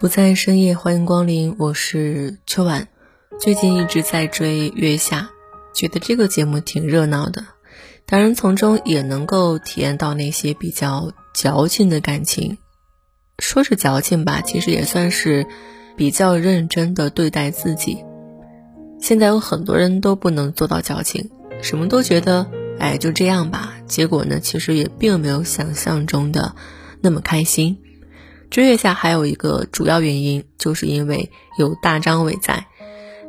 不在深夜，欢迎光临，我是秋晚。最近一直在追《月下》，觉得这个节目挺热闹的，当然从中也能够体验到那些比较矫情的感情。说是矫情吧，其实也算是比较认真的对待自己。现在有很多人都不能做到矫情，什么都觉得哎就这样吧，结果呢，其实也并没有想象中的那么开心。追月下还有一个主要原因，就是因为有大张伟在。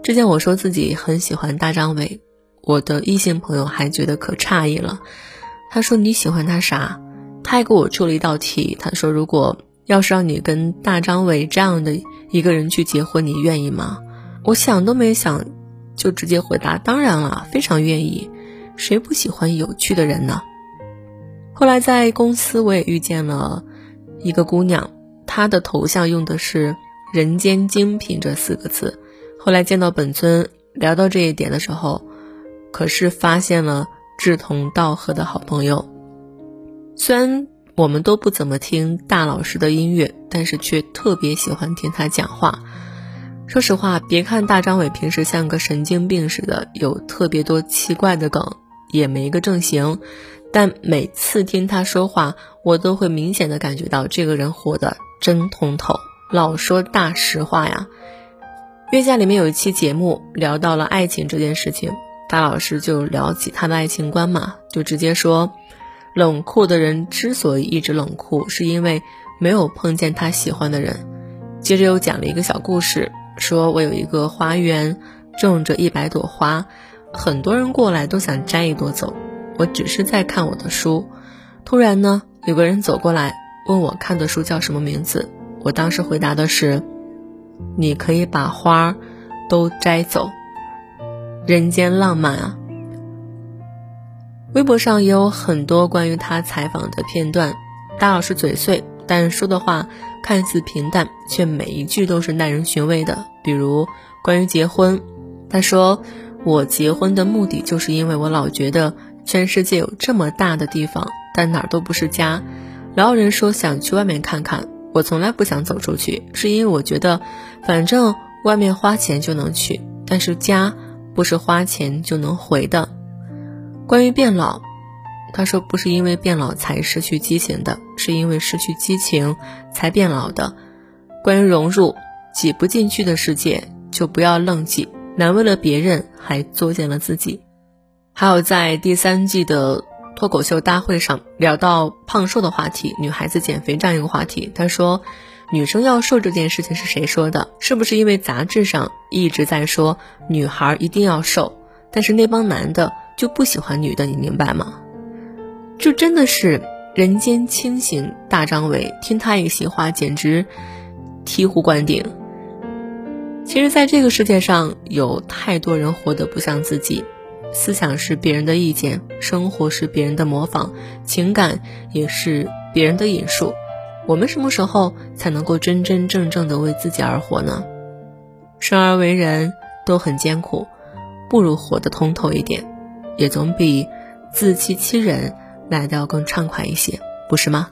之前我说自己很喜欢大张伟，我的异性朋友还觉得可诧异了。他说你喜欢他啥？他还给我出了一道题。他说如果要是让你跟大张伟这样的一个人去结婚，你愿意吗？我想都没想，就直接回答当然了，非常愿意。谁不喜欢有趣的人呢？后来在公司我也遇见了一个姑娘。他的头像用的是“人间精品”这四个字。后来见到本尊，聊到这一点的时候，可是发现了志同道合的好朋友。虽然我们都不怎么听大老师的音乐，但是却特别喜欢听他讲话。说实话，别看大张伟平时像个神经病似的，有特别多奇怪的梗，也没个正形。但每次听他说话，我都会明显的感觉到这个人活的真通透，老说大实话呀。月下里面有一期节目聊到了爱情这件事情，大老师就聊起他的爱情观嘛，就直接说，冷酷的人之所以一直冷酷，是因为没有碰见他喜欢的人。接着又讲了一个小故事，说我有一个花园，种着一百朵花，很多人过来都想摘一朵走。我只是在看我的书，突然呢，有个人走过来问我看的书叫什么名字。我当时回答的是：“你可以把花儿都摘走。”人间浪漫啊！微博上也有很多关于他采访的片段，大老师嘴碎，但说的话看似平淡，却每一句都是耐人寻味的。比如关于结婚，他说：“我结婚的目的就是因为我老觉得。”全世界有这么大的地方，但哪儿都不是家。老有人说想去外面看看，我从来不想走出去，是因为我觉得，反正外面花钱就能去，但是家不是花钱就能回的。关于变老，他说不是因为变老才失去激情的，是因为失去激情才变老的。关于融入，挤不进去的世界就不要愣挤，难为了别人还作践了自己。还有在第三季的脱口秀大会上聊到胖瘦的话题，女孩子减肥这样一个话题，他说，女生要瘦这件事情是谁说的？是不是因为杂志上一直在说女孩一定要瘦，但是那帮男的就不喜欢女的，你明白吗？就真的是人间清醒大张伟，听他一席话简直醍醐灌顶。其实，在这个世界上有太多人活得不像自己。思想是别人的意见，生活是别人的模仿，情感也是别人的引述。我们什么时候才能够真真正正的为自己而活呢？生而为人，都很艰苦，不如活得通透一点，也总比自欺欺人来的要更畅快一些，不是吗？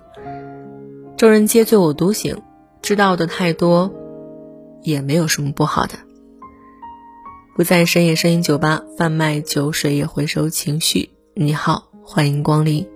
众人皆醉我独醒，知道的太多，也没有什么不好的。不在深夜声音酒吧贩卖酒水，也回收情绪。你好，欢迎光临。